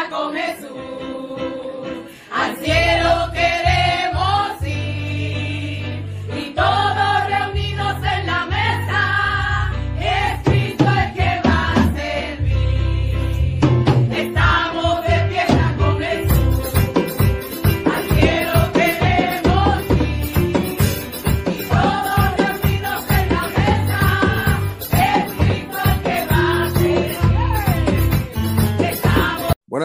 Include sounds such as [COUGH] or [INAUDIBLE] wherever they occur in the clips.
fiesta con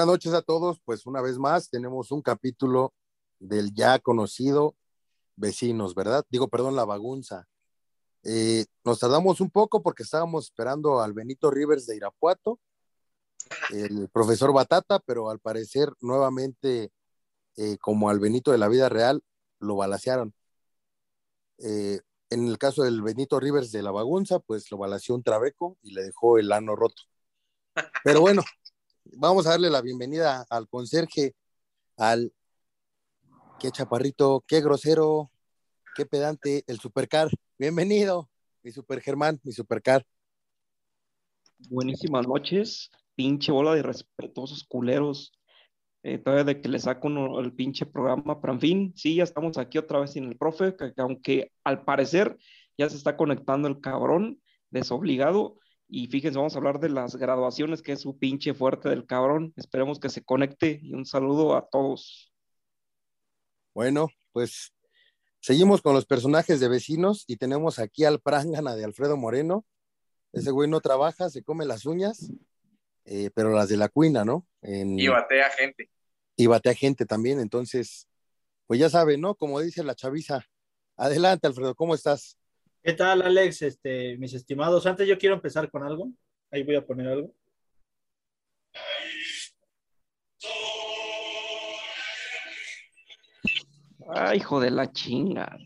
Noches a todos, pues una vez más tenemos un capítulo del ya conocido Vecinos, ¿verdad? Digo, perdón, La Bagunza. Eh, nos tardamos un poco porque estábamos esperando al Benito Rivers de Irapuato, el profesor Batata, pero al parecer nuevamente, eh, como al Benito de la vida real, lo balacearon. Eh, en el caso del Benito Rivers de La Bagunza, pues lo balaceó un trabeco y le dejó el ano roto. Pero bueno, vamos a darle la bienvenida al conserje, al qué chaparrito, qué grosero, qué pedante, el supercar. Bienvenido, mi super Germán, mi supercar. Buenísimas noches, pinche bola de respetuosos culeros. Eh, todavía de que le saco uno el pinche programa, pero en fin, sí, ya estamos aquí otra vez sin el profe, que, que aunque al parecer ya se está conectando el cabrón, desobligado. Y fíjense, vamos a hablar de las graduaciones, que es su pinche fuerte del cabrón. Esperemos que se conecte y un saludo a todos. Bueno, pues seguimos con los personajes de vecinos y tenemos aquí al prángana de Alfredo Moreno. Ese güey no trabaja, se come las uñas, eh, pero las de la cuina, ¿no? En- Y batea gente. y batea gente también, entonces, pues ya sabe, ¿no? Como dice la chaviza. Adelante, Alfredo, ¿cómo estás? ¿Qué tal, Alex? Este, mis estimados, antes yo quiero empezar con algo. Ahí voy a poner algo. Ay, hijo de la chinga.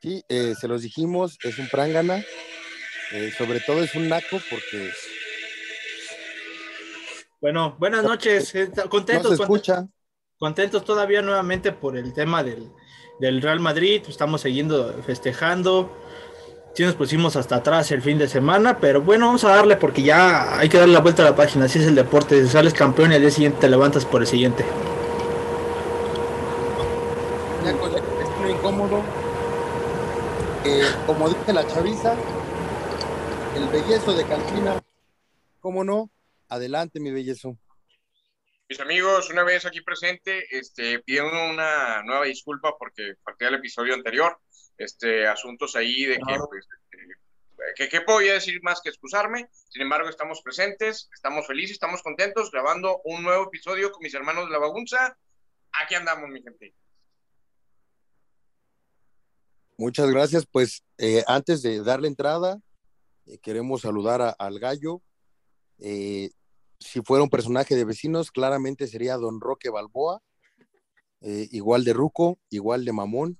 Sí, eh, se los dijimos, es un prángana, eh, sobre todo es un naco porque Bueno, buenas noches. eh, no Contentos, se contentos, escucha. contentos todavía nuevamente por el tema del, del Real Madrid. Estamos siguiendo festejando. Sí nos pusimos hasta atrás el fin de semana, pero bueno, vamos a darle porque ya hay que darle la vuelta a la página. Así es el deporte. Sales campeón y al día siguiente te levantas por el siguiente. Ya con el incómodo. Eh, como dice la chaviza, el bellezo de Cantina. ¿Cómo no? Adelante, mi bellezo. Mis amigos, una vez aquí presente, este, pido una nueva disculpa porque falté al episodio anterior. Este, asuntos ahí de que, Claro. pues, este, que, ¿qué podía decir más que excusarme? Sin embargo, estamos presentes, estamos felices, estamos contentos, grabando un nuevo episodio con mis hermanos de la bagunza. Aquí andamos, mi gente. Muchas gracias. Pues eh, antes de darle entrada, eh, queremos saludar a- al gallo. Eh, si fuera un personaje de vecinos, claramente sería Don Roque Balboa, eh, igual de ruco, igual de mamón.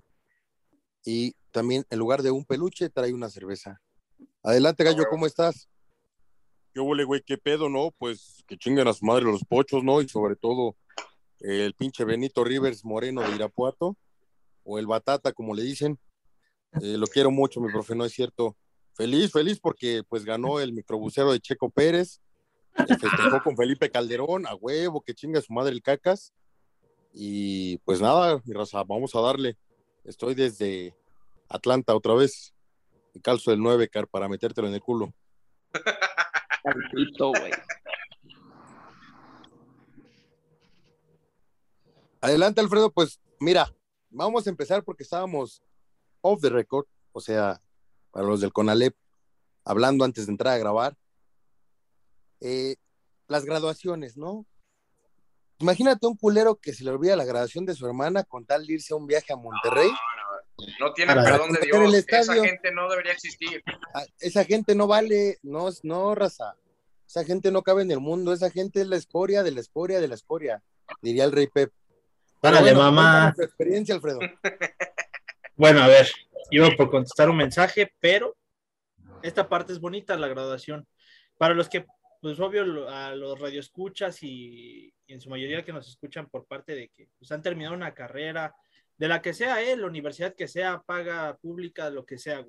Y también en lugar de un peluche, trae una cerveza. Adelante, gallo, ¿cómo estás? ¿Qué huele, güey? ¿Qué pedo, no? Pues que chinguen a su madre los pochos, ¿no? Y sobre todo eh, el pinche Benito Rivers Moreno de Irapuato, o el Batata, como le dicen. Eh, lo quiero mucho, mi profe, no es cierto. Feliz, feliz porque pues ganó el microbusero de Checo Pérez, eh, festejó con Felipe Calderón, a huevo, que chinga su madre el cacas. Y pues nada, mi raza, vamos a darle. Estoy desde Atlanta otra vez. Y calzo el 9, car, para metértelo en el culo. Güey. Adelante, Alfredo, pues mira, vamos a empezar porque estábamos off the record, o sea, para los del CONALEP, hablando antes de entrar a grabar. Eh, las graduaciones, ¿no? Imagínate un culero que se le olvida la graduación de su hermana con tal de irse a un viaje a Monterrey. No tiene Para perdón de Dios. Esa gente no debería existir. Ah, Esa gente no vale, no, no, raza. Esa gente no cabe en el mundo, esa gente es la escoria de la escoria de la escoria, diría el rey Pep. Párale, bueno, mamá. tu experiencia, Alfredo. [LAUGHS] Bueno, a ver, iba por contestar un mensaje, pero esta parte es bonita, la graduación. Para los que, pues obvio, a los radioescuchas y, y en su mayoría que nos escuchan por parte de que pues, han terminado una carrera, de la que sea, eh, la universidad que sea, paga, pública, lo que sea.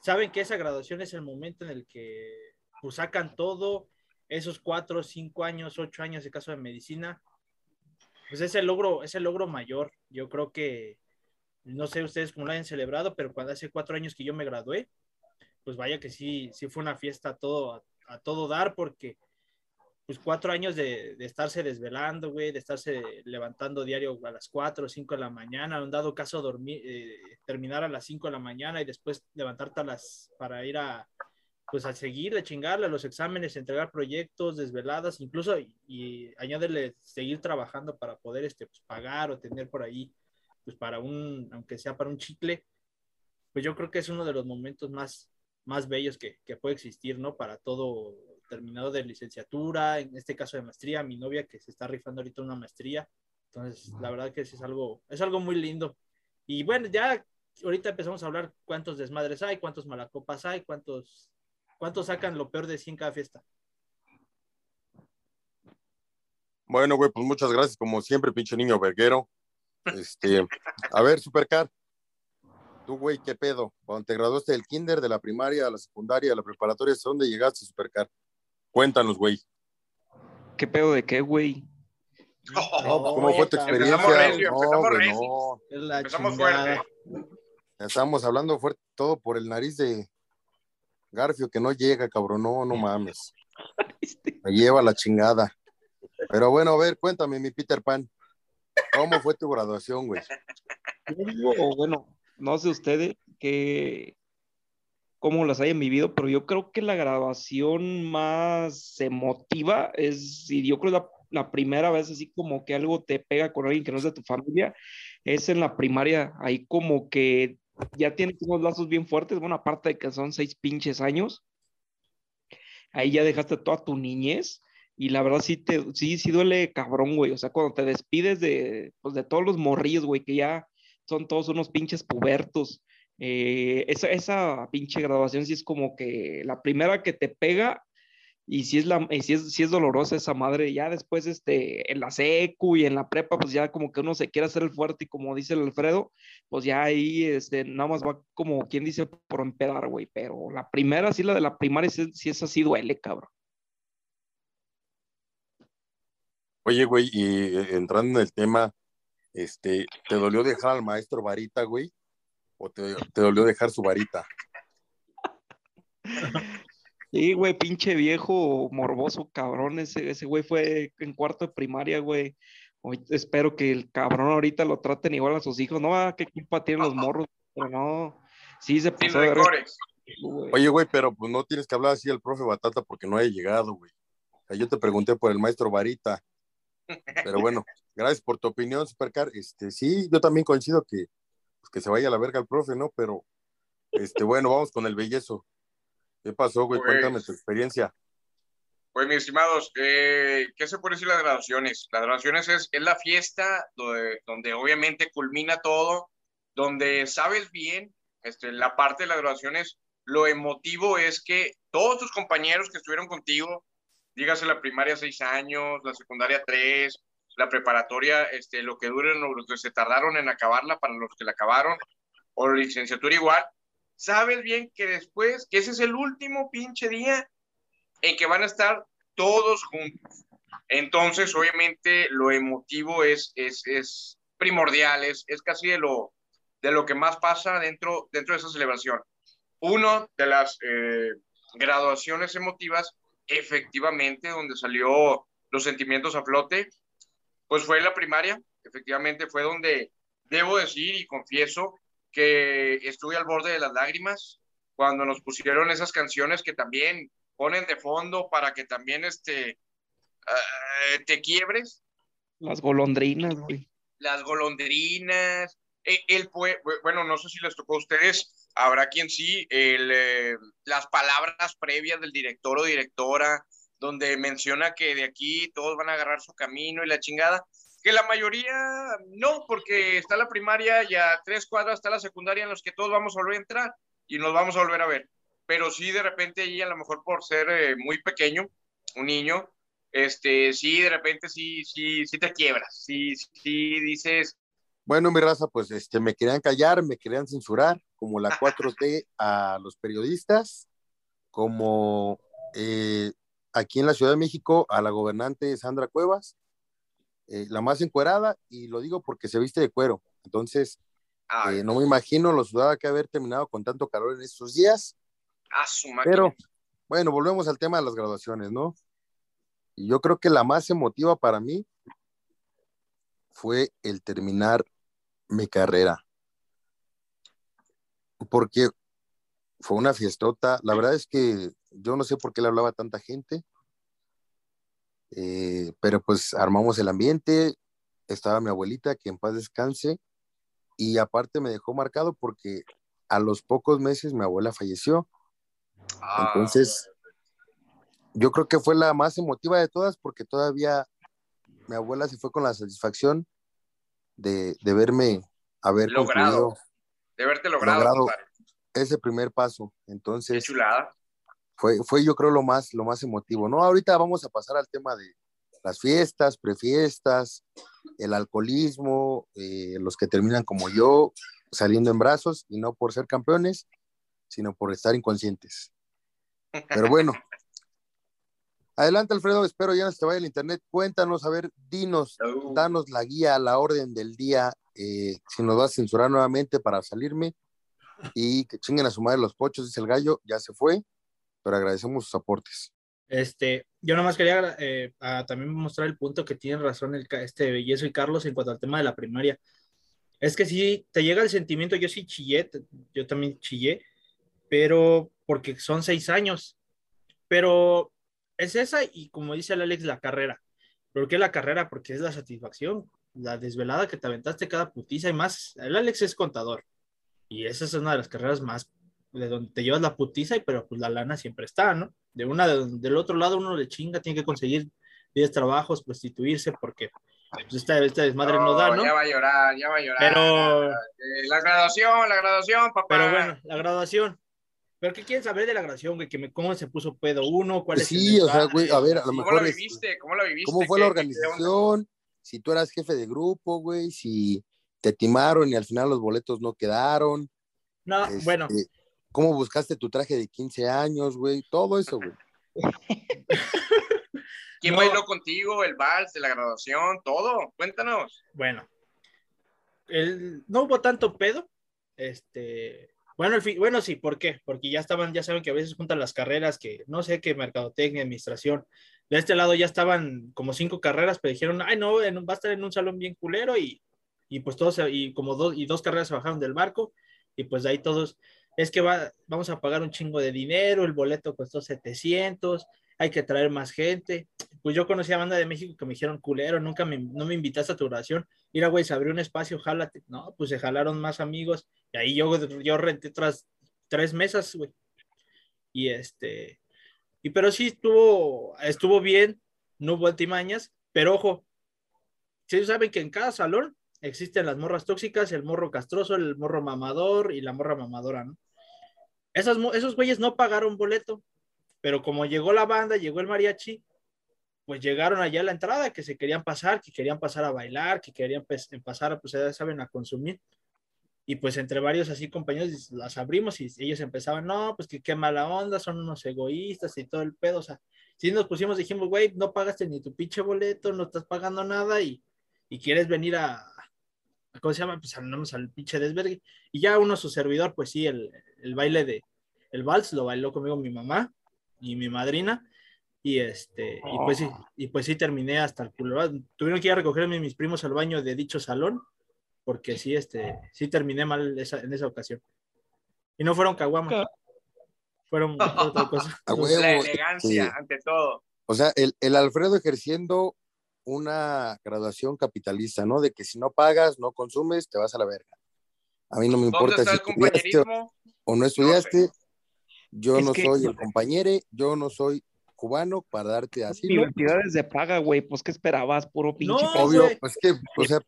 Saben que esa graduación es el momento en el que pues sacan todo, esos cuatro, cinco años, ocho años de caso de medicina, pues ese logro, ese logro mayor. Yo creo que, no sé ustedes cómo lo hayan celebrado, pero cuando hace cuatro años que yo me gradué, pues vaya que sí, sí fue una fiesta todo, a, a todo dar, porque pues cuatro años de, de estarse desvelando, güey, de estarse levantando diario a las cuatro o cinco de la mañana, un dado caso dormir, eh, terminar a las cinco de la mañana y después levantarte a las, para ir a, pues a seguir, de chingarle a los exámenes, entregar proyectos, desveladas, incluso, y, y añadirle seguir trabajando para poder, este, pues, pagar o tener por ahí, pues para un, aunque sea para un chicle, pues yo creo que es uno de los momentos más, más bellos que, que puede existir, ¿no? Para todo terminado de licenciatura, en este caso de maestría, mi novia que se está rifando ahorita una maestría. Entonces, la verdad que es algo, es algo muy lindo. Y bueno, ya ahorita empezamos a hablar cuántos desmadres hay, cuántos malacopas hay, cuántos, cuántos sacan lo peor de 100 cada fiesta. Bueno, güey, pues muchas gracias, como siempre, pinche niño verguero. Este, a ver, Supercar, tú, güey, ¿qué pedo? Cuando te graduaste del kinder, de la primaria, a la secundaria, a la preparatoria, ¿hasta dónde llegaste, Supercar? Cuéntanos, güey. ¿Qué pedo de qué, güey? No, pues, ¿Cómo fue tu experiencia? Empezamos recio, no, empezamos güey, recio. no. Empezamos fuerte. Estamos hablando fuerte todo por el nariz de Garfio, que no llega, cabrón. No, no mames. Me lleva la chingada. Pero bueno, a ver, cuéntame, mi Peter Pan. ¿Cómo fue tu graduación, güey? Yo digo, bueno, no sé ustedes que cómo las hayan vivido, pero yo creo que la graduación más emotiva es, y yo creo la, la primera vez así como que algo te pega con alguien que no es de tu familia, es en la primaria, ahí como que ya tienes unos lazos bien fuertes, bueno, aparte de que son seis pinches años, ahí ya dejaste toda tu niñez. Y la verdad sí te, sí, sí duele cabrón, güey. O sea, cuando te despides de, pues, de todos los morrillos, güey, que ya son todos unos pinches pubertos. Eh, esa, esa pinche graduación sí es como que la primera que te pega y sí es, la, es, es dolorosa esa madre. Ya después, este, en la secu y en la prepa, pues ya como que uno se quiere hacer el fuerte y como dice el Alfredo, pues ya ahí, este, nada más va como quien dice por empedar, güey. Pero la primera, sí, la de la primaria, sí, sí esa sí duele, cabrón. Oye, güey, y eh, entrando en el tema, este, ¿te dolió dejar al maestro varita, güey? ¿O te, te dolió dejar su varita? Sí, güey, pinche viejo morboso, cabrón. Ese, ese güey fue en cuarto de primaria, güey. Hoy espero que el cabrón ahorita lo traten igual a sus hijos. No, ah, qué culpa tienen los morros, pero no. Sí, se pasó de güey. Oye, güey, pero pues no tienes que hablar así al profe Batata porque no haya llegado, güey. O sea, yo te pregunté por el maestro varita. Pero bueno, gracias por tu opinión, Supercar. Este, sí, yo también coincido que, pues, que se vaya a la verga el profe, ¿no? Pero, este, bueno, vamos con el bellezo. ¿Qué pasó, güey? Pues- Cuéntame tu experiencia. Pues, mis estimados, eh, ¿qué se puede decir de las graduaciones? Las graduaciones es, es la fiesta donde, donde obviamente culmina todo, donde sabes bien, este, la parte de las graduaciones, lo emotivo es que todos tus compañeros que estuvieron contigo, dígase la primaria seis años, la secundaria tres, la preparatoria, este, lo que duren o lo que se tardaron en acabarla para los que la acabaron, o la licenciatura igual, sabes bien que después, que ese es el último pinche día en que van a estar todos juntos. Entonces, obviamente, lo emotivo es, es, es primordial, es, es casi de lo, de lo que más pasa dentro, dentro de esa celebración. Uno de las eh, graduaciones emotivas, efectivamente, donde salió los sentimientos a flote, pues fue la primaria, efectivamente fue donde debo decir y confieso que estuve al borde de las lágrimas cuando nos pusieron esas canciones que también ponen de fondo para que también este, eh, te quiebres, Las golondrinas, güey. las golondrinas, el, el pue- bueno, no sé si les tocó a ustedes, habrá quien sí, el, eh, las palabras previas del director o directora, donde menciona que de aquí todos van a agarrar su camino y la chingada, que la mayoría no, porque está la primaria y a tres cuadras está la secundaria en los que todos vamos a volver a entrar y nos vamos a volver a ver. Pero sí, de repente, ahí a lo mejor por ser eh, muy pequeño, un niño, este, sí, de repente sí, sí, sí te quiebras, sí, sí dices, Bueno, mi raza, pues este, me querían callar, me querían censurar, como la [LAUGHS] 4T a los periodistas, como eh, aquí en la Ciudad de México a la gobernante Sandra Cuevas, eh, la más encuerada, y lo digo porque se viste de cuero. Entonces, Ay, eh, no me imagino lo sudada que haber terminado con tanto calor en estos días, a su máquina. pero bueno, volvemos al tema de las graduaciones, ¿no? Y yo creo que la más emotiva para mí fue el terminar mi carrera. Porque fue una fiestota. La verdad es que yo no sé por qué le hablaba a tanta gente, eh, pero pues armamos el ambiente. Estaba mi abuelita, que en paz descanse, y aparte me dejó marcado porque a los pocos meses mi abuela falleció. Ah, Entonces, yo creo que fue la más emotiva de todas porque todavía mi abuela se fue con la satisfacción de, de verme haber Logrado. de haberte logrado, ese primer paso. Qué Entonces, chulada. Fue, fue yo creo lo más, lo más emotivo. No, ahorita vamos a pasar al tema de las fiestas, prefiestas, el alcoholismo, eh, los que terminan como yo, saliendo en brazos y no por ser campeones, sino por estar inconscientes. Pero bueno. [LAUGHS] Adelante, Alfredo, espero ya no se te vaya el internet. Cuéntanos, a ver, dinos, danos la guía, la orden del día, eh, si nos vas a censurar nuevamente para salirme y que chinguen a su madre los pochos, dice el gallo, ya se fue, pero agradecemos sus aportes. Este, yo nomás quería eh, a también mostrar el punto que tienen razón el, este Yeso y Carlos en cuanto al tema de la primaria. Es que sí, te llega el sentimiento, yo sí chillé, yo también chillé, pero porque son seis años. Pero es esa y como dice el Alex, la carrera. ¿Por qué la carrera? Porque es la satisfacción, la desvelada que te aventaste cada putiza y más. El Alex es contador y esa es una de las carreras más de donde te llevas la putiza y pero pues la lana siempre está, ¿no? De una de- del otro lado uno le chinga, tiene que conseguir 10 trabajos, prostituirse porque pues, esta, esta desmadre no, da, ¿no? Ya va a llorar, ya va a llorar. Pero, Eh, la graduación, la graduación, papá. pero bueno, la graduación. ¿Pero qué quieren saber de la graduación, güey? Que me, ¿Cómo se puso pedo uno? ¿Cuál es el Sí, o sea, güey, a ver, a lo ¿Cómo mejor la es- viviste? ¿Cómo la viviste? ¿Cómo fue la organización? Si tú eras jefe de grupo, güey, si te timaron y al final los boletos no quedaron. No, este, bueno, ¿Cómo buscaste tu traje de 15 años, güey? Todo eso, güey. [LAUGHS] ¿Quién No. bailó contigo? ¿El vals de la graduación? Todo. Cuéntanos. bueno. El, no hubo tanto pedo. Este, bueno, el bueno, sí, ¿por qué? Porque ya estaban, ya saben que a veces juntan las carreras que no sé qué, mercadotecnia, administración. De este lado ya estaban como cinco carreras, pero dijeron, ay, no, en va a estar en un salón bien culero y, y pues todos, y como dos, y dos carreras se bajaron del barco y pues de ahí todos, es que va, vamos a pagar un chingo de dinero, el boleto costó 700, hay que traer más gente. Pues yo conocí a banda de México que me dijeron, culero, nunca me, no me invitaste a tu oración. Mira, güey, se abrió un espacio, jálate. No, pues se jalaron más amigos. Y ahí yo, yo renté otras tres mesas, güey. Y este, y pero sí estuvo, estuvo bien, no hubo altimañas, pero ojo, si saben que en cada salón existen las morras tóxicas, el morro castroso, el morro mamador y la morra mamadora, ¿no? Esas, mo- esos güeyes no pagaron boleto, pero como llegó la banda, llegó el mariachi, pues llegaron allá a la entrada, que se querían pasar, que querían pasar a bailar, que querían pues, pasar, pues ya saben, a consumir. Y pues entre varios así compañeros las abrimos y ellos empezaban, no, pues que qué mala onda, son unos egoístas y todo el pedo. O sea, si nos pusimos, dijimos, güey, no pagaste ni tu pinche boleto, no estás pagando nada y, y quieres venir a- ¿cómo se llama? Pues andamos al pinche desvergue. Y ya uno, su servidor, pues sí, el, el baile de, el vals lo bailó conmigo mi mamá y mi madrina. Y este, y pues sí, y pues sí terminé hasta el culo. Tuvieron que ir a recogerme mis primos al baño de dicho salón, porque sí, este, sí terminé mal esa- en esa ocasión. Y no fueron caguamas, fueron fue [LAUGHS] otra cosa. La elegancia, sí. ante todo. O sea, el, el Alfredo ejerciendo una graduación capitalista, ¿no? De que si no pagas, no consumes, te vas a la verga. A mí no me ¿Dónde importa si estudiaste o no estudiaste. Yo Es no que- soy el compañero, yo no soy cubano para darte asilo. Universidades de paga, güey, pues ¿qué esperabas? Puro pinche. No. Obvio, pues que, o sea,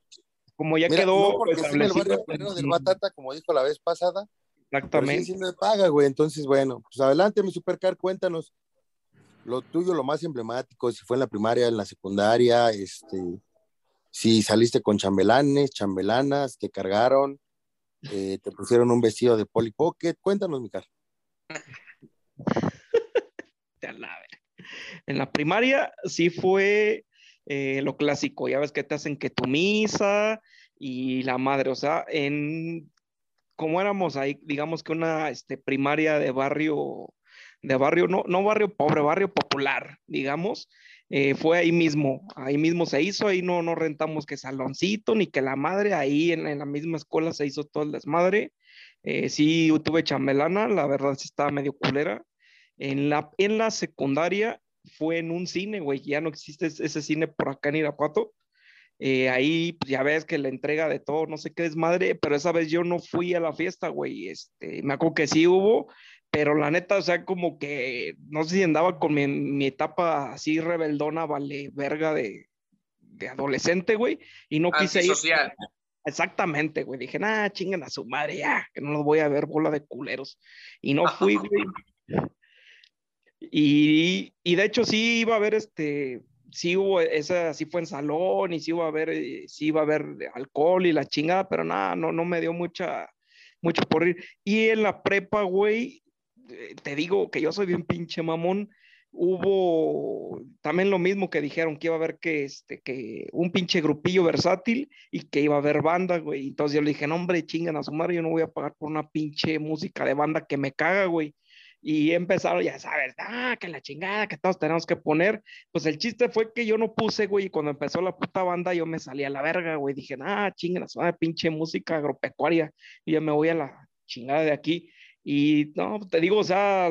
Como ya mira, quedó no porque el barrio del Batata, como dijo la vez pasada, pero sí, Exactamente. sí me paga, güey. Entonces, bueno, pues adelante, mi supercar, cuéntanos lo tuyo, lo más emblemático, si fue en la primaria, en la secundaria, este, si saliste con chambelanes, chambelanas, te cargaron, eh, te pusieron un vestido de Polly Pocket. Cuéntanos, mi cara. Te la ver- En la primaria sí fue eh, lo clásico, ya ves que te hacen que tu misa y la madre, o sea, en como éramos ahí, digamos que una este, primaria de barrio, de barrio, no, no barrio pobre, barrio popular, digamos, eh, fue ahí mismo, ahí mismo se hizo, ahí no, no rentamos que saloncito ni que la madre, ahí en, en la misma escuela se hizo todo el desmadre. Eh, sí, tuve chambelana, la verdad sí estaba medio culera. En la, en la secundaria fue en un cine, güey, ya no existe ese cine por acá en Irapuato. Eh, ahí pues, ya ves que la entrega de todo, no sé qué desmadre, pero esa vez yo no fui a la fiesta, güey. Este, me acuerdo que sí hubo, pero la neta, o sea, como que no sé si andaba con mi, mi etapa así rebeldona, vale, verga de, de adolescente, güey, y no quise ir. Exactamente, güey. Dije, nah, chinguen a su madre ya, que no los voy a ver bola de culeros. Y no fui, [LAUGHS] güey. Y, y de hecho sí iba a haber este, sí hubo, esa sí fue en salón y sí iba a haber, eh, sí iba a haber alcohol y la chingada, pero nada, no, no me dio mucha, mucho por ir. Y en la prepa, güey, te digo que yo soy bien pinche mamón. Hubo también lo mismo que dijeron que iba a haber que, este, que un pinche grupillo versátil y que iba a haber banda, güey. Entonces yo le dije, no, hombre, chingan a su madre, yo no voy a pagar por una pinche música de banda que me caga, güey y empezaron, ya sabes, ah, que la chingada, que todos tenemos que poner. Pues el chiste fue que yo no puse, güey, y cuando empezó la puta banda yo me salí a la verga, güey. Dije, ah, chinga, la pinche música agropecuaria, y yo me voy a la chingada de aquí. Y no, te digo, o sea,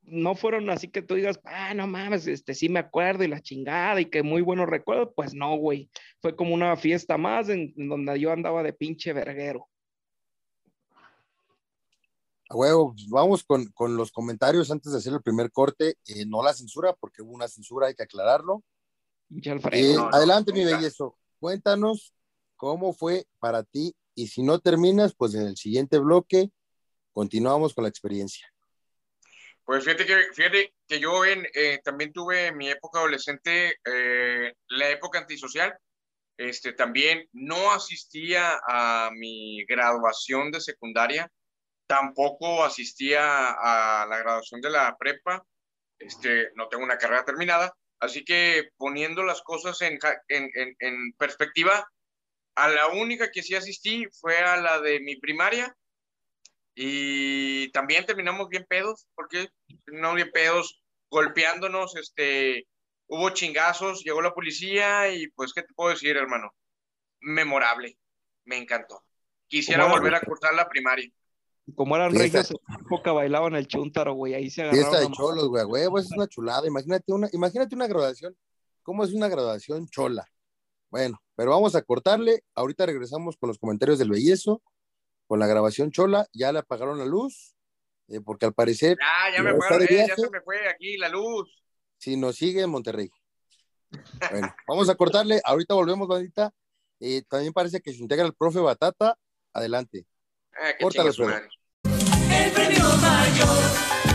no fueron así que tú digas, ah, no mames, este sí me acuerdo y la chingada y que muy buenos recuerdos. Pues no, güey. Fue como una fiesta más en, en donde yo andaba de pinche verguero. A huevo, pues vamos con, con, los comentarios antes de hacer el primer corte. Eh, no la censura, porque hubo una censura, hay que aclararlo. Eh, no, no, adelante, no, mi bellezo. Cuéntanos cómo fue para ti y si no terminas, pues en el siguiente bloque continuamos con la experiencia. Pues fíjate que, fíjate que yo en, eh, también tuve en mi época adolescente eh, la época antisocial. Este, también no asistía a mi graduación de secundaria tampoco asistía a la graduación de la prepa, este, no tengo una carrera terminada, así que poniendo las cosas en, en, en, en perspectiva, a la única que sí asistí fue a la de mi primaria y también terminamos bien pedos, porque no bien pedos, golpeándonos, este, hubo chingazos, llegó la policía y pues, ¿qué te puedo decir, hermano? Memorable, me encantó. Quisiera volver a cursar la primaria. Como eran Fiesta. regios, en la época bailaban el chuntaro, güey. Ahí se agarraron. Fiesta de cholos, güey, esa es una chulada. Imagínate una, imagínate una graduación. ¿Cómo es una graduación chola? Bueno, pero vamos a cortarle. Ahorita regresamos con los comentarios del bellezo, con la grabación chola. Ya le apagaron la luz, eh, porque al parecer, Ya, ya me ¿Ya está apagaron, de eh, ya se me fue aquí la luz. si nos sigue en Monterrey. [LAUGHS] Bueno, vamos a cortarle. Ahorita volvemos, bandita. Eh, también parece que se integra el profe Batata. Adelante. Ah, Córtale. El premio mayor,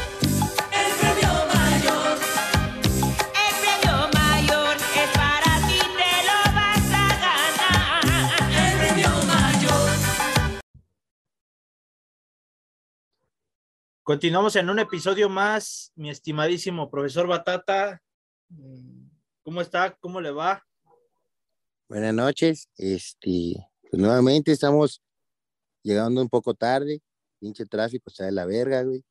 Continuamos en un episodio más, mi estimadísimo profesor Batata. ¿Cómo está? ¿Cómo le va? Buenas noches. Este, pues nuevamente estamos llegando un poco tarde. Pinche tráfico está de la verga, güey.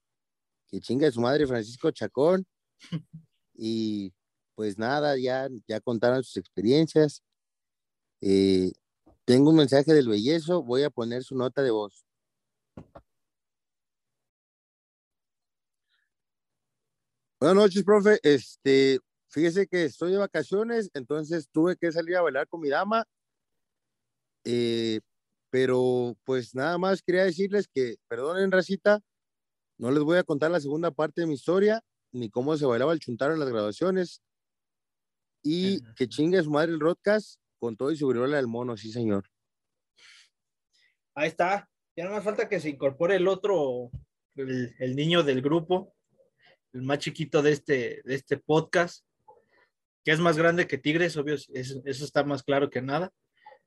Que chinga su madre Francisco Chacón. [LAUGHS] Y pues nada, ya, ya contaron sus experiencias. Eh, tengo un mensaje del bellezo, voy a poner su nota de voz. Buenas noches, profe. Este, fíjese que estoy de vacaciones, entonces tuve que salir a bailar con mi dama. Eh, pero pues nada más quería decirles que, perdonen, racita, no les voy a contar la segunda parte de mi historia, ni cómo se bailaba el chuntaro en las graduaciones. Y que chingue su madre el Rodcast con todo y su viruela del mono, sí, señor. Ahí está. Ya no más falta que se incorpore el otro, el, el niño del grupo, el más chiquito de este, de este podcast, que es más grande que Tigres, obvio, eso, está más claro que nada.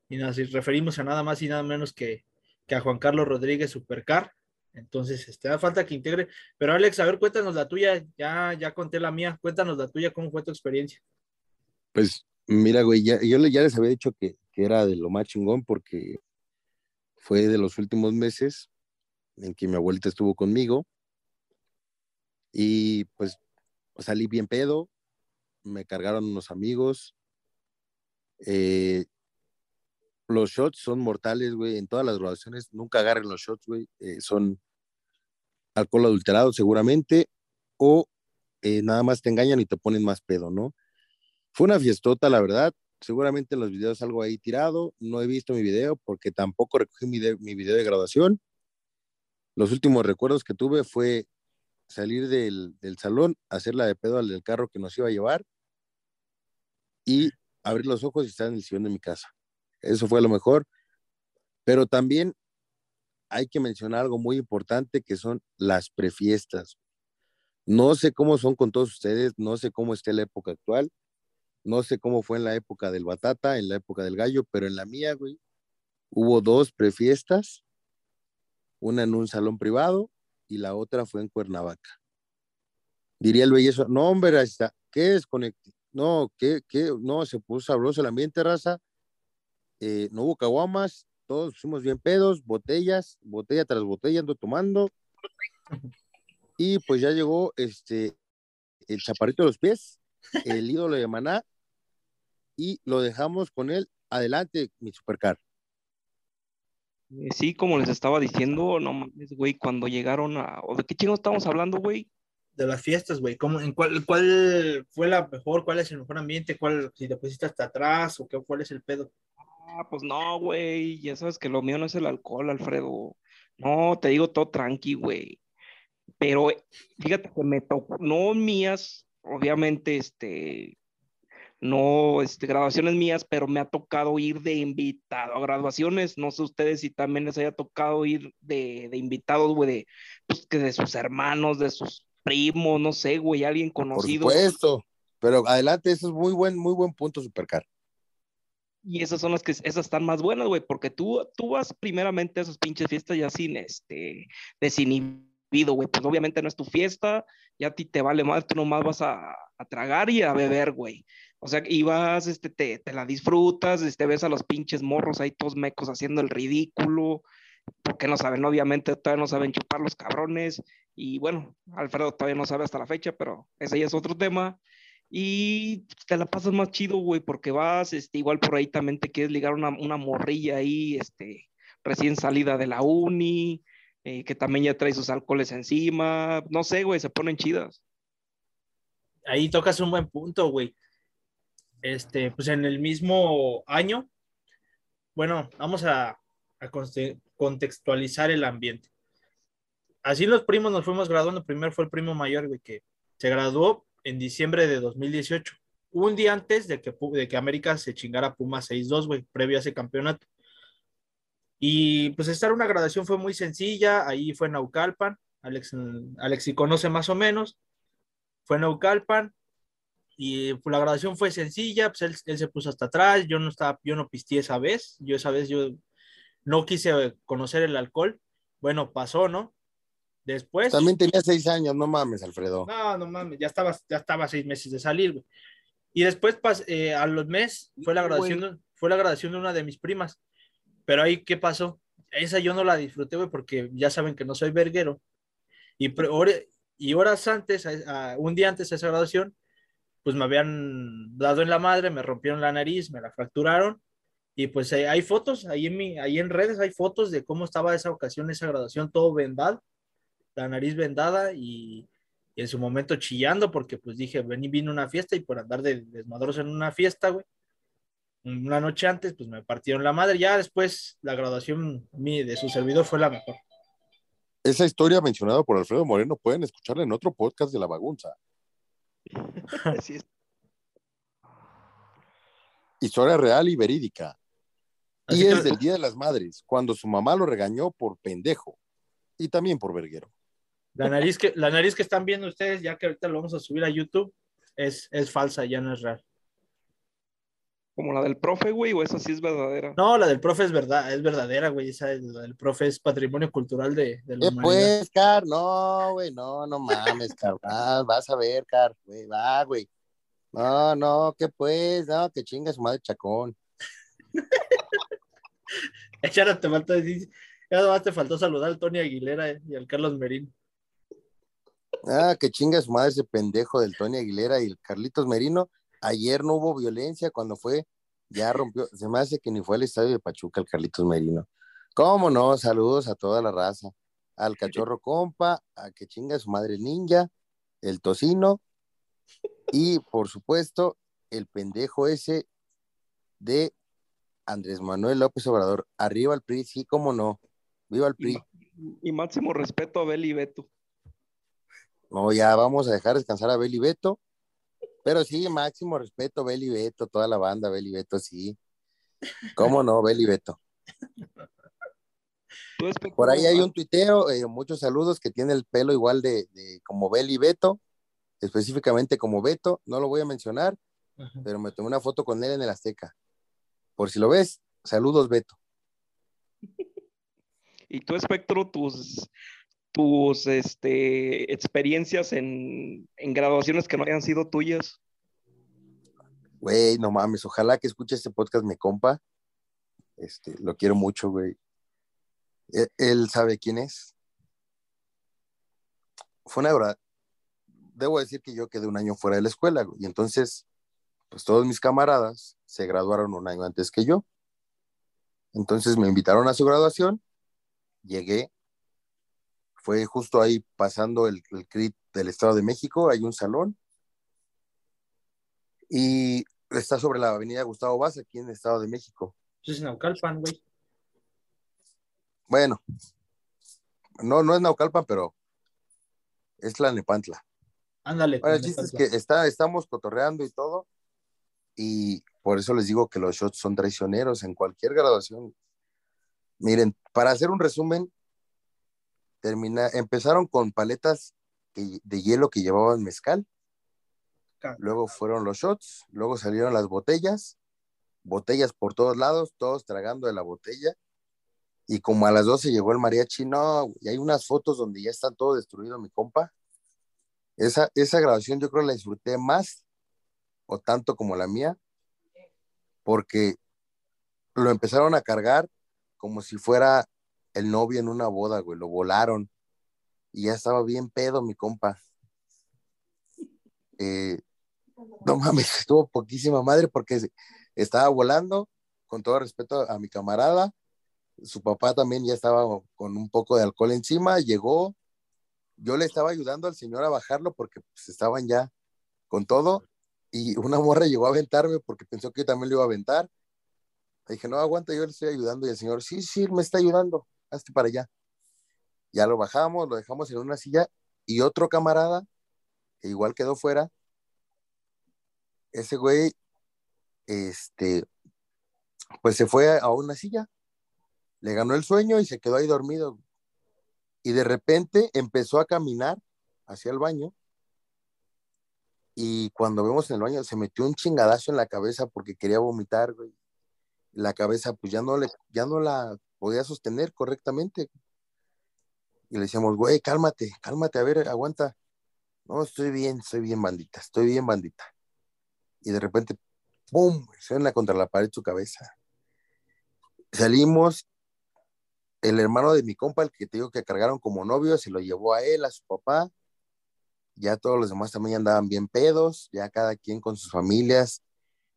Y nos referimos a nada más y nada menos que, que a Juan Carlos Rodríguez Supercar. Entonces, este, da falta que integre. Pero Alex, a ver, cuéntanos la tuya. Ya, ya conté la mía. Cuéntanos la tuya, ¿cómo fue tu experiencia? Pues mira, güey, ya, yo ya les había dicho que, que era de lo más chingón porque fue de los últimos meses en que mi abuelita estuvo conmigo y pues salí bien pedo, me cargaron unos amigos. eh, los shots son mortales, güey, en todas las graduaciones, nunca agarren los shots, güey, eh, son alcohol adulterado seguramente o eh, nada más te engañan y te ponen más pedo, ¿no? Fue una fiestota, la verdad. Seguramente en los videos algo ahí tirado. No he visto mi video porque tampoco recogí mi video de graduación. Los últimos recuerdos que tuve fue salir del, del salón, hacer la de pedo al del carro que nos iba a llevar y abrir los ojos y estar en el sillón de mi casa. Eso fue lo mejor. Pero también hay que mencionar algo muy importante que son las prefiestas. No sé cómo son con todos ustedes, no sé cómo está la época actual, no sé cómo fue en la época del batata, en la época del gallo, pero en la mía, güey, hubo dos prefiestas, una en un salón privado y la otra fue en Cuernavaca. Diría el bellezo, no, hombre, está, ¿qué desconecte? No, ¿qué, qué? No, se puso sabroso el ambiente, raza. Eh, no hubo caguamas, todos fuimos bien pedos, botellas, botella tras botella ando tomando. Y pues ya llegó este el chaparrito de los pies, el ídolo de Maná, y lo dejamos con él. Adelante, mi supercar. Eh, Sí, como les estaba diciendo, no mames, güey, cuando llegaron a... ¿O de qué chingo estamos hablando, güey? De las fiestas, güey. ¿Cómo, en cuál, ¿Cuál fue la mejor? ¿Cuál es el mejor ambiente? ¿Cuál, si te pusiste hasta atrás o qué, cuál es el pedo? Ah, pues no, güey, ya sabes que lo mío no es el alcohol, Alfredo. No, te digo todo tranqui, güey. Pero fíjate que me tocó, no mías, obviamente, este, no, este, graduaciones mías, pero me ha tocado ir de invitado a graduaciones. No sé ustedes si también les haya tocado ir de, de invitados, güey, de, pues, que de sus hermanos, de sus primos, no sé, güey, alguien Por conocido. supuesto. Pero adelante, eso es muy buen, muy buen punto, supercar. Y esas son las que, esas están más buenas, güey, porque tú, tú vas primeramente a esas pinches fiestas ya sin, este, desinhibido, güey, pues obviamente no es tu fiesta, ya a ti te vale mal, tú nomás vas a, a tragar y a beber, güey. O sea, y vas, este, te, te la disfrutas, este, ves a los pinches morros ahí todos mecos haciendo el ridículo, porque no saben, obviamente todavía no saben chupar los cabrones, y bueno, Alfredo todavía no sabe hasta la fecha, pero ese ya es otro tema. Y te la pasas más chido, güey, porque vas, este, igual por ahí también te quieres ligar una, una morrilla ahí, este, recién salida de la uni, eh, que también ya trae sus alcoholes encima, no sé, güey, se ponen chidas. Ahí tocas un buen punto, güey. Este, pues en el mismo año, bueno, vamos a, a conte- contextualizar el ambiente. Así los primos nos fuimos graduando. Primero fue el primo mayor, güey, que se graduó en diciembre de 2018, un día antes de que, de que América se chingara a Puma 6-2, güey, previo a ese campeonato. Y pues esta una graduación fue muy sencilla, ahí fue Naucalpan, Alex, Alex sí conoce más o menos, fue Naucalpan, y pues, la graduación fue sencilla, pues él, él se puso hasta atrás, yo no estaba, yo no pisteé esa vez, yo esa vez yo no quise conocer el alcohol, bueno, pasó, ¿no? Después... También tenía seis años, no mames, Alfredo. No, no mames, ya estaba, ya estaba seis meses de salir, güey. Y después, pas- eh, a los meses, fue la, graduación de, fue la graduación de una de mis primas. Pero ahí, ¿qué pasó? Esa yo no la disfruté, güey, porque ya saben que no soy verguero. Y, y horas antes, a- a- un día antes de esa graduación, pues me habían dado en la madre, me rompieron la nariz, me la fracturaron. Y pues eh, hay fotos, ahí en, mi, ahí en redes hay fotos de cómo estaba esa ocasión, esa graduación, todo vendado la nariz vendada y, en su momento chillando porque pues dije, vení, vino una fiesta y por andar de desmadroso en una fiesta, güey, una noche antes pues me partieron la madre, ya después la graduación de su servidor fue la mejor. Esa historia mencionada por Alfredo Moreno pueden escucharla en otro podcast de La Bagunza. [LAUGHS] Así es. Historia real y verídica. Así y que- es del Día de las Madres, cuando su mamá lo regañó por pendejo y también por verguero. La nariz que, la nariz que están viendo ustedes, ya que ahorita lo vamos a subir a YouTube, es, es falsa, ya no es real. Como la del profe, güey, o esa sí es verdadera. No, la del profe es verdad, es verdadera, güey. Esa es- la del profe es patrimonio cultural de, de la ¿Qué humanidad. pues, Car? No, güey, no, no mames, Car. [LAUGHS] Ah, vas a ver, Car, güey, va, güey. No, no, ¿qué pues? No, que chinga su madre chacón. [LAUGHS] Ya no te faltó decir, ya nomás te faltó saludar al Tony Aguilera eh, y al Carlos Merín. Ah, que chinga su madre ese pendejo del Tony Aguilera y el Carlitos Merino. Ayer no hubo violencia cuando fue, ya rompió. Se me hace que ni fue al estadio de Pachuca el Carlitos Merino. ¿Cómo no? Saludos a toda la raza. Al cachorro compa, a que chinga su madre ninja, el tocino y por supuesto el pendejo ese de Andrés Manuel López Obrador. Arriba el PRI, sí, cómo no. Viva el PRI. y máximo respeto a Beli y Beto. No, ya vamos a dejar descansar a Beli Beto. Pero sí, máximo respeto, Beli Beto, toda la banda, Beli Beto, sí. ¿Cómo no, Beli Beto? [LAUGHS] Por ahí hay un tuiteo, eh, muchos saludos, que tiene el pelo igual de, de como Beli Beto, específicamente como Beto, no lo voy a mencionar, Ajá. pero me tomé una foto con él en el Azteca. Por si lo ves, saludos, Beto. [LAUGHS] Y tú, Espectro, tus, tus este, experiencias en, en graduaciones que no hayan sido tuyas. Güey, no mames, ojalá que escuche este podcast mi compa. Este, lo quiero mucho, güey. Él, él sabe quién es. Fue una verdad. Debo decir que yo quedé un año fuera de la escuela, güey. Y entonces, pues todos mis camaradas se graduaron un año antes que yo. Entonces me invitaron a su graduación. Llegué. Fue justo ahí pasando el, el CRIT del Estado de México. Hay un salón. Y está sobre la avenida Gustavo Vaz, aquí en el Estado de México. Eso es Naucalpan, güey. Bueno, no, no es Naucalpan, pero es la Nepantla. Ándale. Bueno, el chiste es que está, estamos cotorreando y todo, y por eso les digo que los shots son traicioneros en cualquier graduación. Miren, para hacer un resumen, termina, empezaron con paletas de hielo que llevaban mezcal, Ca- luego fueron los shots, luego salieron las botellas, botellas por todos lados, todos tragando de la botella, y como a las 12 llegó el mariachi, no, y hay unas fotos donde ya está todo destruido, mi compa. Esa, esa grabación yo creo la disfruté más o tanto como la mía, porque lo empezaron a cargar como si fuera el novio en una boda, güey, lo volaron y ya estaba bien pedo mi compa. Eh, no mames, [LAUGHS] estuvo poquísima madre porque estaba volando, con todo respeto a mi camarada, su papá también ya estaba con un poco de alcohol encima, llegó, yo le estaba ayudando al señor a bajarlo porque pues, estaban ya con todo y una morra llegó a aventarme porque pensó que yo también lo iba a aventar. Le dije, no, aguanta, yo le estoy ayudando y el señor, sí, sí, me está ayudando, hazte para allá. Ya lo bajamos, lo dejamos en una silla y otro camarada, que igual quedó fuera, ese güey, este, pues se fue a una silla, le ganó el sueño y se quedó ahí dormido. Y de repente empezó a caminar hacia el baño. Y cuando vemos en el baño, se metió un chingadazo en la cabeza porque quería vomitar, güey. La cabeza, pues ya no, le, ya no la podía sostener correctamente. Y le decíamos, güey, cálmate, cálmate, a ver, aguanta. No, estoy bien, estoy bien, bandita, estoy bien, bandita. Y de repente, ¡pum! Suena contra la pared su cabeza. Salimos el hermano de mi compa, el que te digo que cargaron como novio, se lo llevó a él, a su papá. Ya todos los demás también andaban bien pedos, ya cada quien con sus familias,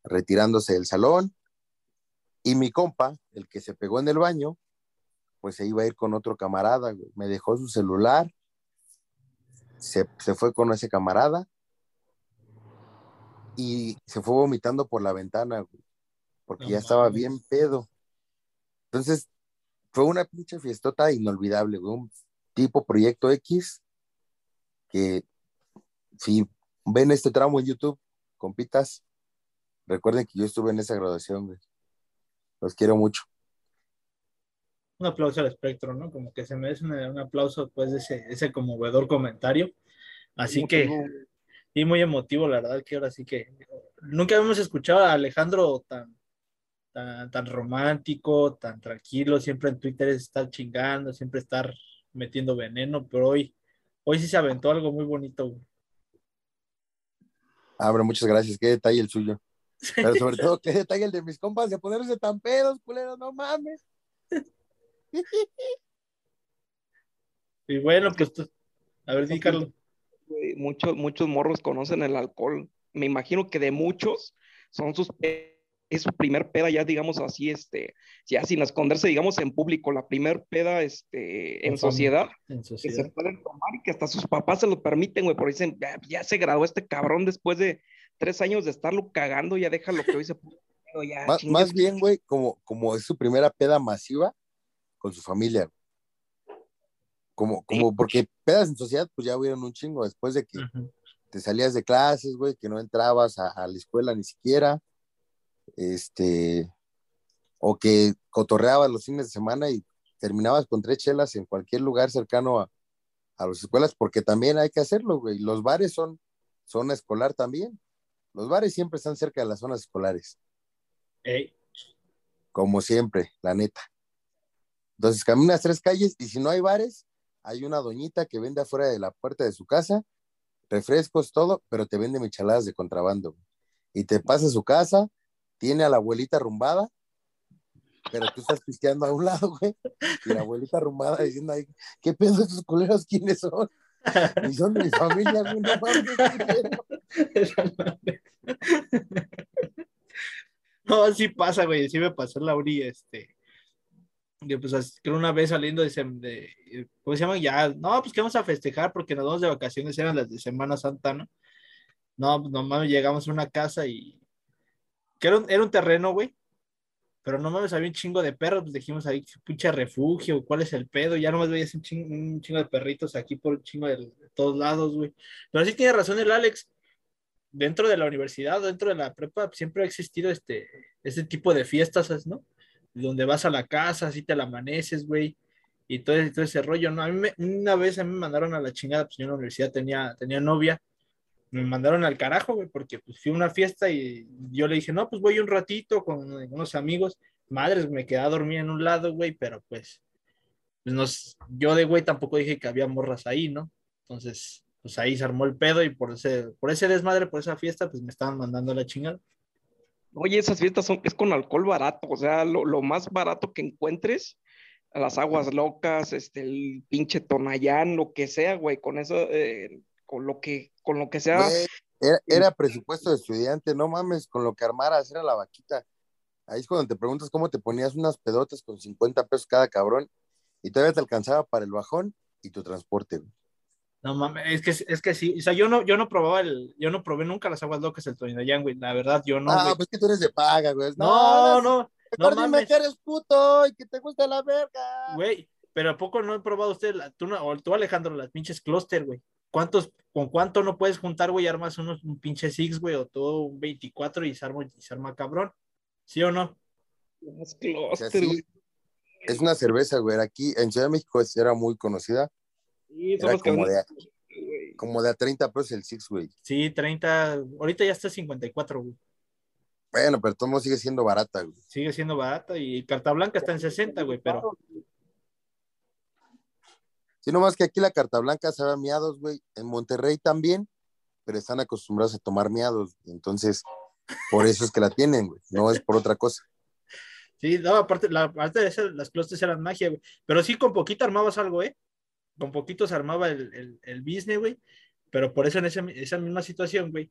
retirándose del salón. Y mi compa, el que se pegó en el baño, pues se iba a ir con otro camarada, güey. Me dejó su celular, se, se fue con ese camarada y se fue vomitando por la ventana, güey, porque No ya estaba mames. bien pedo. Entonces, fue una pinche fiestota inolvidable, güey. Un tipo Proyecto X que si ven este tramo en YouTube, compitas, recuerden que yo estuve en esa graduación, güey. Los quiero mucho. Un aplauso al espectro, ¿no? Como que se merece una- un aplauso después de ese, ese conmovedor comentario. Así que, y muy emotivo, la verdad, que ahora sí que nunca habíamos escuchado a Alejandro tan, tan, tan romántico, tan tranquilo, siempre en Twitter es estar chingando, siempre estar metiendo veneno, pero hoy, hoy sí se aventó algo muy bonito. Ah, pero muchas gracias. Qué detalle el suyo. Pero [LAUGHS] sobre todo, qué detalle el de mis compas de ponerse tan pedos, culero, no mames. [LAUGHS] Y bueno, pues, a ver, di, Carlos. güey, muchos, muchos morros conocen el alcohol. Me imagino que de muchos son sus es su primer peda, ya digamos así, este, ya sin esconderse, digamos, en público, la primer peda, este, en sociedad, En que se pueden tomar y que hasta sus papás se lo permiten, güey, porque dicen, "Ya- ya se graduó este cabrón después de tres años de estarlo cagando, ya deja lo que hoy se ya, Más, más bien, güey, como, como es su primera peda masiva con su familia. Como, como porque pedas en sociedad, pues ya hubieron un chingo después de que te salías de clases, güey, que no entrabas a, a la escuela ni siquiera, este, o que cotorreabas los fines de semana y terminabas con tres chelas en cualquier lugar cercano a, a las escuelas, porque también hay que hacerlo, güey. Los bares son zona escolar también. Los bares siempre están cerca de las zonas escolares, Ey, como siempre, la neta. Entonces caminas tres calles y si no hay bares, hay una doñita que vende afuera de la puerta de su casa refrescos, todo, pero te vende micheladas de contrabando. Y te pasa a su casa, tiene a la abuelita rumbada, pero tú estás pisteando a un lado, güey, y la abuelita rumbada diciendo ahí, ¿qué pedo estos culeros quiénes son? Y son mi familia, no sí pasa, güey. Sí me pasó la uni, este. Que pues creo una vez saliendo de, de ¿cómo se llaman? Ya, no, pues que vamos a festejar porque nos vamos de vacaciones, eran las de Semana Santa, ¿no? No, pues nomás llegamos a una casa y que era un, era un terreno, güey. Pero no mames, había un chingo de perros, pues dijimos ahí, pinche refugio, ¿cuál es el pedo? Ya nomás veías un chingo, un chingo de perritos aquí por un chingo de, todos lados, güey. Pero sí tiene razón el Alex, dentro de la universidad, dentro de la prepa, siempre ha existido este, este tipo de fiestas, ¿sabes, ¿no? Donde vas a la casa, así te la amaneces, güey, y todo, todo ese rollo, ¿no? A mí me- una vez a mí me mandaron a la chingada, pues yo en la universidad tenía, tenía novia, me mandaron al carajo, güey, porque pues fui a una fiesta y yo le dije, no, pues voy un ratito con unos amigos, madres, me quedé a dormir en un lado, güey, pero pues, pues nos, yo de güey tampoco dije que había morras ahí, ¿no? Entonces, pues ahí se armó el pedo y por ese, por ese desmadre, por esa fiesta, pues me estaban mandando la chingada. Oye, esas fiestas son, es con alcohol barato, o sea, lo, lo más barato que encuentres, las aguas locas, este, el pinche Tonayán, lo que sea, güey, con eso, eh, con lo que, con lo que sea. Era, era presupuesto de estudiante, no mames, con lo que armaras, era la vaquita. Ahí es cuando te preguntas cómo te ponías unas pedotas con 50 pesos cada cabrón y todavía te alcanzaba para el bajón y tu transporte. güey. No mames, es que, es que sí, o sea, yo no, yo no probaba el, yo no probé nunca las aguas locas del Tonayán, güey, la verdad, yo no, ah, güey. pues que tú eres de paga, güey. No, no, no Mejor dime mames. que eres puto y que te gusta la verga. Güey, pero ¿a poco no he probado usted, la, tú, no- o tú Alejandro, las pinches cluster, güey? ¿Cuántos, con cuánto no puedes juntar, güey, armas unos, un pinche six, güey, o todo un 24 y se arma, y se arma cabrón? ¿Sí o no? Unos O sea, sí, es una cerveza, güey. Aquí en Ciudad de México es- era muy conocida, Sí, era como de, como de a 30 pesos el six, güey. Sí, 30, ahorita ya está 54, güey. Bueno, pero todo sigue siendo barata, güey. Sigue siendo barata y carta blanca está en 60, güey, pero Sí, nomás que aquí la carta blanca sabe a miados, güey. En Monterrey también, pero están acostumbrados a tomar miados. Entonces, por eso es que la tienen, güey. No es por otra cosa. sí, no, aparte, la, aparte de eso, las clusters eran magia, güey. Pero sí, con poquito armabas algo, ¿eh? Con poquito se armaba el, el, el business, güey. Pero por eso en esa, esa misma situación, güey,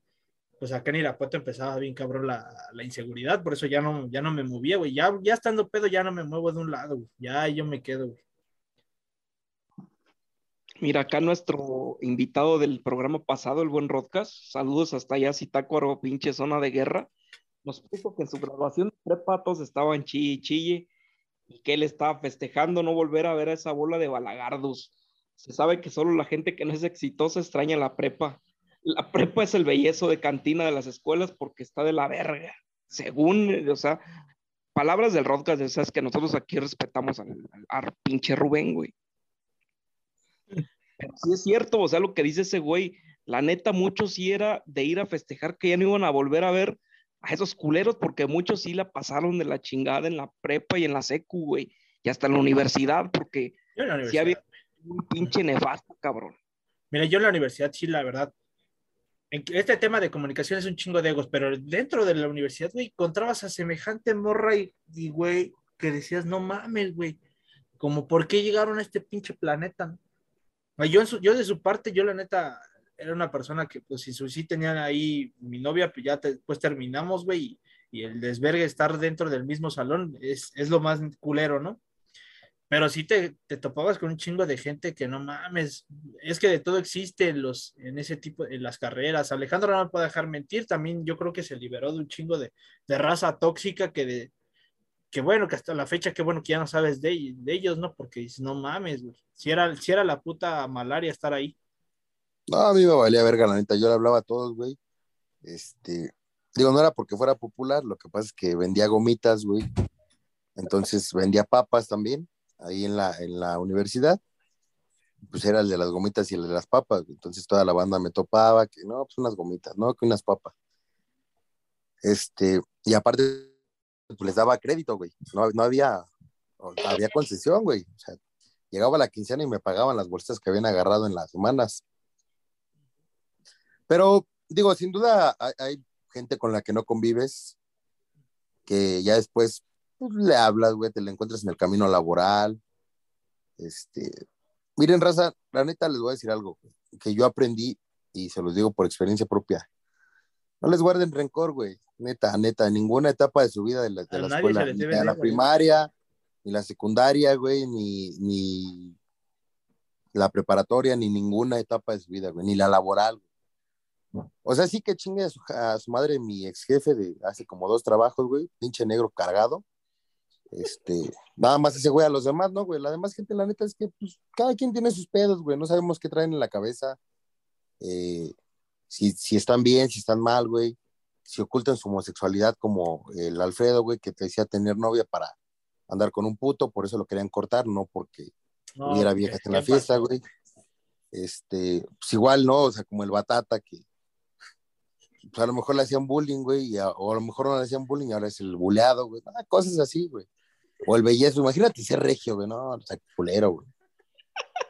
pues acá en Irapuato empezaba bien cabrón la, la inseguridad, por eso ya no, ya no me movía, güey. Ya, ya estando pedo, ya no me muevo de un lado, güey. Ya yo me quedo, güey. Mira, acá nuestro invitado del programa pasado, el buen Rodcast, saludos hasta allá, Zitácuaro, pinche zona de guerra, nos puso que en su graduación de prepa todos estaban chille y chille y que él estaba festejando no volver a ver a esa bola de balagardos. Se sabe que solo la gente que no es exitosa extraña la prepa. La prepa es el bellezo de cantina de las escuelas porque está de la verga. Según, o sea, palabras del Rodcast, de esas que nosotros aquí respetamos al- al pinche Rubén, güey. Pero sí es cierto, o sea, lo que dice ese güey, la neta, muchos sí era de ir a festejar que ya no iban a volver a ver a esos culeros, porque muchos sí la pasaron de la chingada en la prepa y en la secu, güey, y hasta en la universidad, porque la sí había un pinche nefasto, cabrón. Mira, yo en la universidad sí, la verdad. este tema de comunicación es un chingo de egos, pero dentro de la universidad, güey, encontrabas a semejante morra y, y, güey, que decías, no mames, güey, como por qué llegaron a este pinche planeta. no? Yo, de su parte, yo la neta, era una persona que, pues, si sí tenían ahí mi novia, pues ya te- después terminamos, güey, y, y el desvergue estar dentro del mismo salón es, es lo más culero, ¿no? Pero sí te, te topabas con un chingo de gente que no mames, es que de todo existe en, los, en ese tipo, en las carreras. Alejandro no me puede dejar mentir, también yo creo que se liberó de un chingo de, de raza tóxica que de, que bueno, que hasta la fecha, que bueno que ya no sabes de, de ellos, ¿no? Porque dices, no mames, güey. Si era, si era la puta malaria estar ahí. No, a mí me valía verga, la neta. Yo le hablaba a todos, güey. Este, digo, no era porque fuera popular, lo que pasa es que vendía gomitas, güey. Entonces vendía papas también, ahí en la, en la universidad. Pues era el de las gomitas y el de las papas. Entonces toda la banda me topaba, que no, pues unas gomitas, no, que unas papas. Este, y aparte, pues les daba crédito, güey. No, no había, había concesión, güey. O sea, llegaba la quincena y me pagaban las bolsas que habían agarrado en las semanas. Pero digo, sin duda hay, gente con la que no convives, que ya después pues, le hablas, güey, te la encuentras en el camino laboral. Este, miren, raza, la neta les voy a decir algo que yo aprendí y se los digo por experiencia propia. No les guarden rencor, güey. Neta, neta, ninguna etapa de su vida de la, de escuela, ni a de, la güey. primaria, ni la secundaria, güey, ni, ni la preparatoria, ni ninguna etapa de su vida, güey, ni la laboral. güey. O sea, sí que chingue a su, a su madre mi ex jefe de hace como dos trabajos, güey, pinche negro cargado. Este, nada más ese güey a los demás, ¿no, güey? La demás gente, la neta, es que pues, cada quien tiene sus pedos, güey, no sabemos qué traen en la cabeza. Eh, si, si están bien, si están mal, güey. Si ocultan su homosexualidad como el Alfredo, güey, que te decía tener novia para andar con un puto, por eso lo querían cortar, no porque No, hubiera viejas en la ¿qué fiesta, güey. Este, pues igual, ¿no? O sea, como el Batata que pues a lo mejor le hacían bullying, güey, a- o a lo mejor no le hacían bullying, ahora es el buleado, güey. Ah, cosas así, güey. O el bellezo, imagínate ser regio, güey, no, o sea, culero, güey.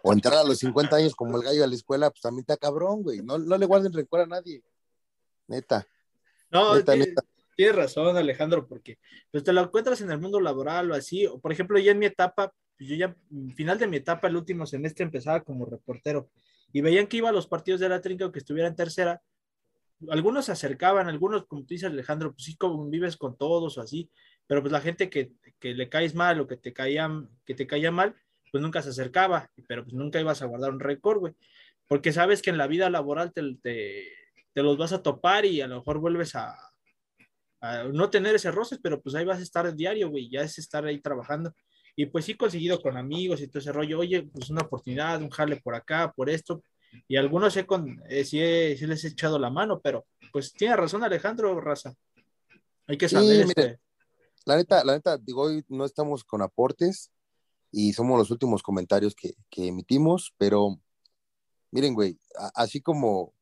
O entrar a los 50 años como el gallo a la escuela, pues también está cabrón, güey. No, no le guarden rencor a nadie. Neta. No, Neta, tiene- neta. tienes razón, Alejandro, porque pues, te lo encuentras en el mundo laboral o así. O, por ejemplo, ya en mi etapa, pues, yo ya, final de mi etapa, el último semestre, empezaba como reportero y veían que iba a los partidos de la trinca o que estuviera en tercera. Algunos se acercaban, algunos, como tú dices, Alejandro, pues sí convives con todos o así, pero pues la gente que, que le caes mal o que te caía, que te caía mal, pues nunca se acercaba, pero pues nunca ibas a guardar un récord, güey, porque sabes que en la vida laboral te, te, te los vas a topar y a lo mejor vuelves a, a no tener ese roces, pero pues ahí vas a estar diario, güey, ya es estar ahí trabajando. Y pues sí conseguido con amigos y todo ese rollo, oye, pues una oportunidad, un jale por acá, por esto. Y algunos he con, eh, sí, he- sí les he echado la mano, pero pues tiene razón Alejandro Raza. Hay que Sí, saber mire. este, La neta, la neta, digo, hoy no estamos con aportes y somos los últimos comentarios que, que emitimos, pero miren, güey, así como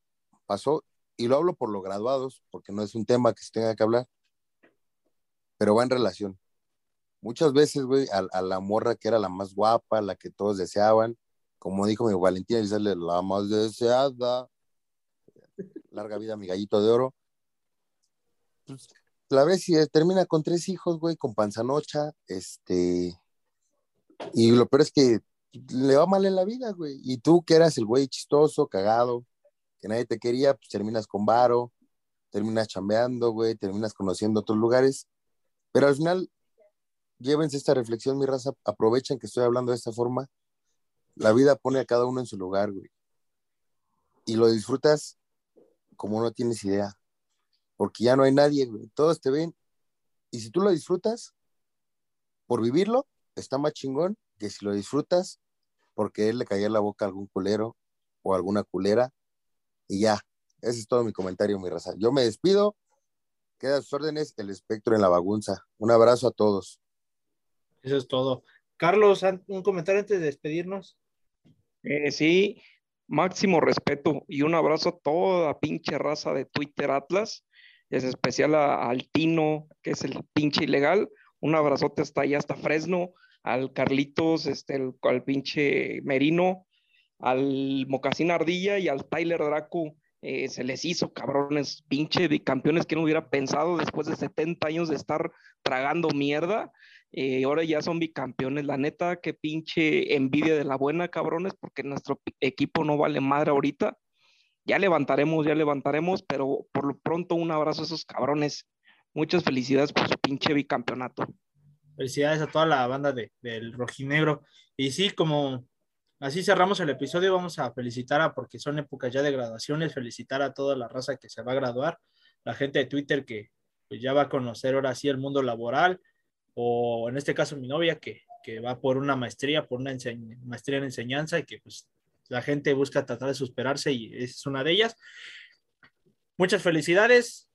pasó, y lo hablo por los graduados, porque no es un tema que se tenga que hablar, pero va en relación. Muchas veces, güey, a, la morra que era la más guapa, la que todos deseaban, como dijo mi Valentina Elizalde, la más deseada, larga vida, mi gallito de oro, pues, la ves y termina con tres hijos, güey, con panzanocha, este, y lo peor es que le va mal en la vida, güey, y tú que eras el güey chistoso, cagado, que nadie te quería, pues terminas con varo, terminas chambeando, güey, terminas conociendo otros lugares, pero al final, llévense esta reflexión, mi raza, aprovechen que estoy hablando de esta forma, la vida pone a cada uno en su lugar, güey, y lo disfrutas como no tienes idea porque ya no hay nadie, güey. Todos te ven. Y si tú lo disfrutas, por vivirlo, está más chingón que si lo disfrutas porque él le caía la boca a algún culero o alguna culera. Y ya, ese es todo mi comentario, mi raza. Yo me despido. Queda a sus órdenes el espectro en la bagunza. Un abrazo a todos. eso es todo. Carlos, un comentario antes de despedirnos. Eh, sí, máximo respeto y un abrazo a toda pinche raza de Twitter Atlas, es especial a- al Tino, que es el pinche ilegal, un abrazote hasta allá, hasta Fresno, al Carlitos, este, el- al pinche Merino, al Mocasín Ardilla y al Tyler Draco. eh, se les hizo, cabrones, pinche de campeones que no hubiera pensado después de 70 años de estar tragando mierda. eh, ahora ya son bicampeones, la neta, qué pinche envidia de la buena, cabrones, porque nuestro equipo no vale madre ahorita. Ya levantaremos, ya levantaremos, pero por lo pronto un abrazo a esos cabrones. Muchas felicidades por su pinche bicampeonato. Felicidades a toda la banda de, del rojinegro. Y sí, como así cerramos el episodio, vamos a felicitar a, porque son épocas ya de graduaciones, felicitar a toda la raza que se va a graduar, la gente de Twitter que pues, ya va a conocer ahora sí el mundo laboral, o en este caso mi novia que, que va por una maestría, por una maestría en enseñanza y que pues la gente busca tratar de superarse y es una de ellas. Muchas felicidades,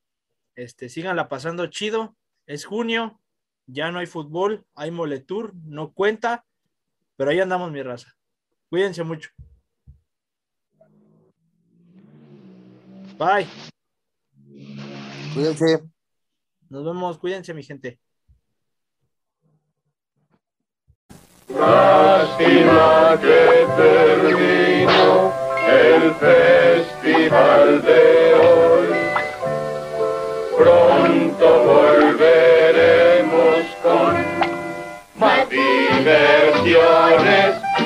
este, síganla pasando chido, es junio, ya no hay fútbol, hay moletour, no cuenta, pero ahí andamos mi raza. Cuídense mucho. Bye. Cuídense. Nos vemos, cuídense mi gente. Lástima que terminó el festival de hoy. Pronto volveremos diversiones.